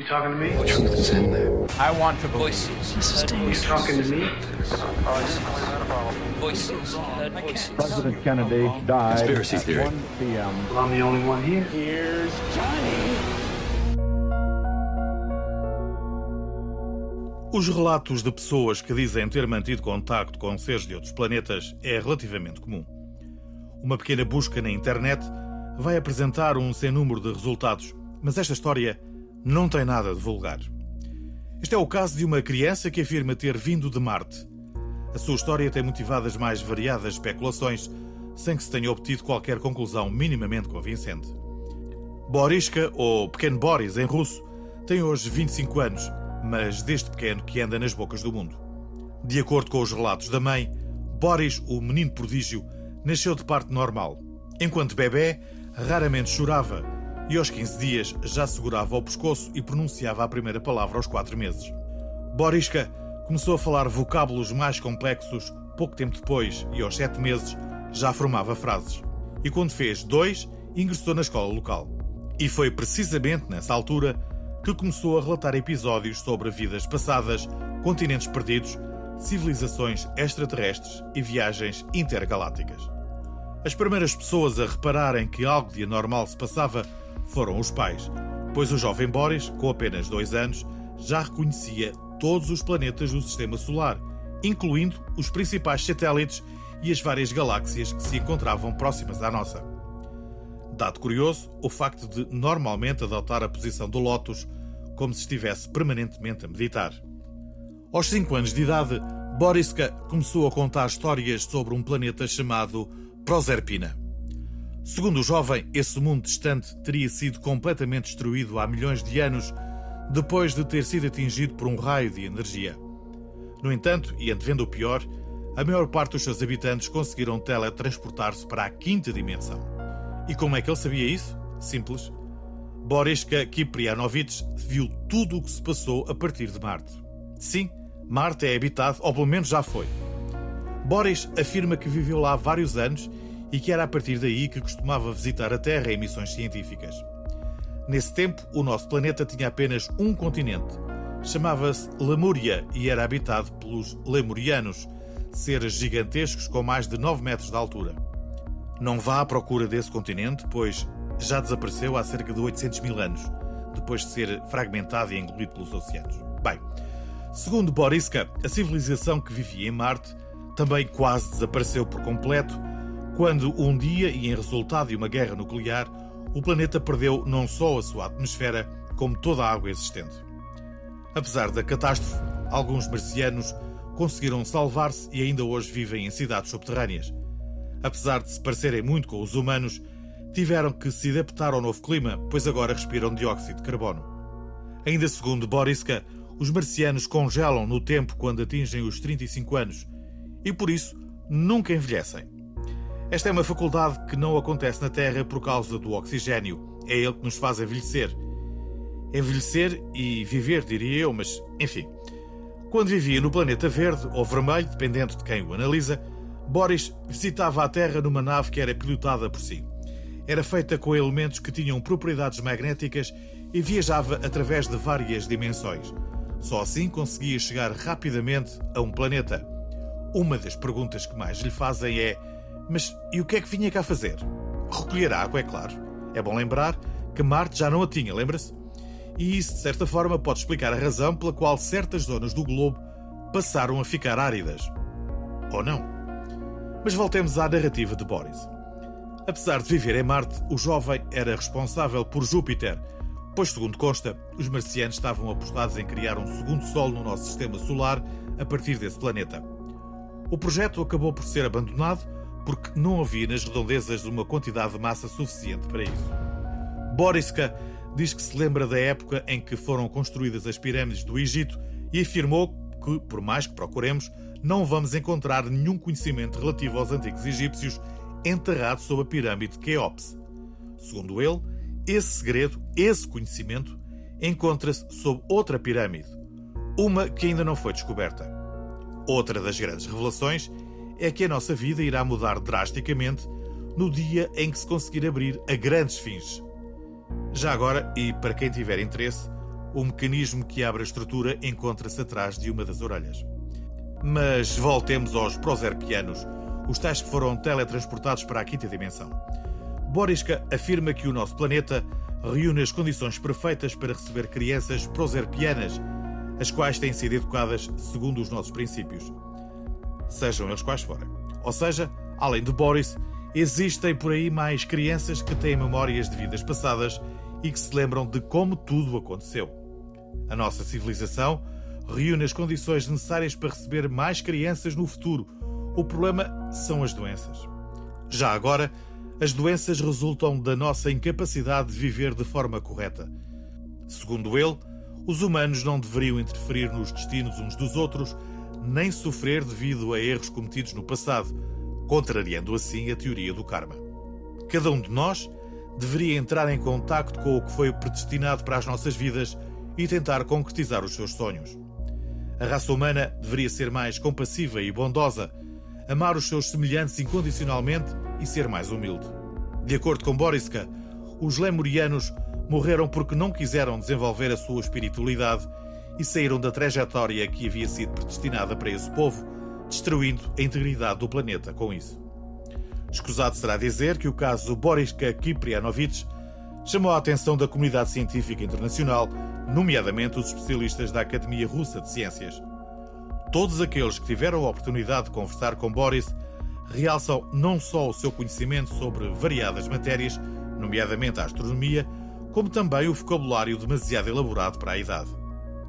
You talking to me? What truth is in there? I want to believe. Voices. You talking to me? Voices. Heard voices. President Kennedy died Conspiracy at theory. 1 p.m. Well, I'm the only one here. Here's Johnny. Os relatos de pessoas que dizem ter mantido contacto com seres de outros planetas é relativamente comum. Uma pequena busca na internet vai apresentar um sem número de resultados, mas esta história não tem nada de vulgar. Este é o caso de uma criança que afirma ter vindo de Marte. A sua história tem motivado as mais variadas especulações, sem que se tenha obtido qualquer conclusão minimamente convincente. Boriska, ou Pequeno Boris em russo, tem hoje 25 anos, mas desde pequeno que anda nas bocas do mundo. De acordo com os relatos da mãe, Boris, o menino prodígio, nasceu de parte normal. Enquanto bebê, raramente chorava e aos 15 dias já segurava o pescoço e pronunciava a primeira palavra aos 4 meses. Boriska começou a falar vocábulos mais complexos pouco tempo depois e aos 7 meses já formava frases. E quando fez dois, ingressou na escola local. E foi precisamente nessa altura que começou a relatar episódios sobre vidas passadas, continentes perdidos, civilizações extraterrestres e viagens intergalácticas. As primeiras pessoas a repararem que algo de anormal se passava foram os pais, pois o jovem Boris, com apenas dois anos, já reconhecia todos os planetas do sistema solar, incluindo os principais satélites e as várias galáxias que se encontravam próximas à nossa. Dado curioso, o facto de normalmente adotar a posição do Lótus como se estivesse permanentemente a meditar. Aos 5 anos de idade, Boriska começou a contar histórias sobre um planeta chamado Proserpina. Segundo o jovem, esse mundo distante teria sido completamente destruído há milhões de anos depois de ter sido atingido por um raio de energia. No entanto, e antevendo o pior, a maior parte dos seus habitantes conseguiram teletransportar-se para a quinta dimensão. E como é que ele sabia isso? Simples. Boriska Kiprianovich viu tudo o que se passou a partir de Marte. Sim, Marte é habitado, ou pelo menos já foi. Boris afirma que viveu lá vários anos e que era a partir daí que costumava visitar a Terra em missões científicas. Nesse tempo, o nosso planeta tinha apenas um continente. Chamava-se Lemúria e era habitado pelos Lemurianos, seres gigantescos com mais de 9 metros de altura. Não vá à procura desse continente, pois já desapareceu há cerca de 800 mil anos, depois de ser fragmentado e engolido pelos oceanos. Bem, segundo Boriska, a civilização que vivia em Marte também quase desapareceu por completo quando um dia, e em resultado de uma guerra nuclear, o planeta perdeu não só a sua atmosfera, como toda a água existente. Apesar da catástrofe, alguns marcianos conseguiram salvar-se e ainda hoje vivem em cidades subterrâneas. Apesar de se parecerem muito com os humanos, tiveram que se adaptar ao novo clima, pois agora respiram dióxido de carbono. Ainda segundo Boriska, os marcianos congelam no tempo quando atingem os 35 anos e por isso nunca envelhecem. Esta é uma faculdade que não acontece na Terra por causa do oxigênio. É ele que nos faz envelhecer. Envelhecer e viver, diria eu, mas enfim. Quando vivia no planeta verde ou vermelho, dependendo de quem o analisa, Boris visitava a Terra numa nave que era pilotada por si. Era feita com elementos que tinham propriedades magnéticas e viajava através de várias dimensões. Só assim conseguia chegar rapidamente a um planeta. Uma das perguntas que mais lhe fazem é: Mas e o que é que vinha cá fazer? Recolher água, é claro. É bom lembrar que Marte já não a tinha, lembra-se? E isso, de certa forma, pode explicar a razão pela qual certas zonas do globo passaram a ficar áridas. Ou não? Mas voltemos à narrativa de Boris. Apesar de viver em Marte, o jovem era responsável por Júpiter, pois, segundo consta, os marcianos estavam apostados em criar um segundo Sol no nosso sistema solar a partir desse planeta. O projeto acabou por ser abandonado porque não havia nas redondezas uma quantidade de massa suficiente para isso. Boriska diz que se lembra da época em que foram construídas as pirâmides do Egito e afirmou que, por mais que procuremos, não vamos encontrar nenhum conhecimento relativo aos antigos egípcios enterrado sob a pirâmide de Keops. Segundo ele, esse segredo, esse conhecimento, encontra-se sob outra pirâmide, uma que ainda não foi descoberta. Outra das grandes revelações é que a nossa vida irá mudar drasticamente no dia em que se conseguir abrir a grande esfinge. Já agora, e para quem tiver interesse, O mecanismo que abre a estrutura encontra-se atrás de uma das orelhas. Mas voltemos aos proserpianos, os tais que foram teletransportados para a quinta dimensão. Boriska afirma que o nosso planeta reúne as condições perfeitas para receber crianças proserpianas, as quais têm sido educadas segundo os nossos princípios, sejam eles quais forem. Ou seja, além de Boris, existem por aí mais crianças que têm memórias de vidas passadas e que se lembram de como tudo aconteceu. A nossa civilização reúne as condições necessárias para receber mais crianças no futuro. O problema são as doenças. Já agora, as doenças resultam da nossa incapacidade de viver de forma correta. Segundo ele, os humanos não deveriam interferir nos destinos uns dos outros, nem sofrer devido a erros cometidos no passado, contrariando assim a teoria do karma. Cada um de nós deveria entrar em contacto com o que foi predestinado para as nossas vidas e tentar concretizar os seus sonhos. A raça humana deveria ser mais compassiva e bondosa, amar os seus semelhantes incondicionalmente e ser mais humilde. De acordo com Boriska, os lemurianos morreram porque não quiseram desenvolver a sua espiritualidade e saíram da trajetória que havia sido predestinada para esse povo, destruindo a integridade do planeta com isso. Escusado será dizer que o caso Boriska Kiprianovich chamou a atenção da comunidade científica internacional, nomeadamente os especialistas da Academia Russa de Ciências. Todos aqueles que tiveram a oportunidade de conversar com Boris realçam não só o seu conhecimento sobre variadas matérias, nomeadamente a astronomia, como também o vocabulário demasiado elaborado para a idade.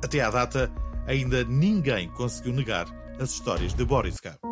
Até à data, ainda ninguém conseguiu negar as histórias de Boriska.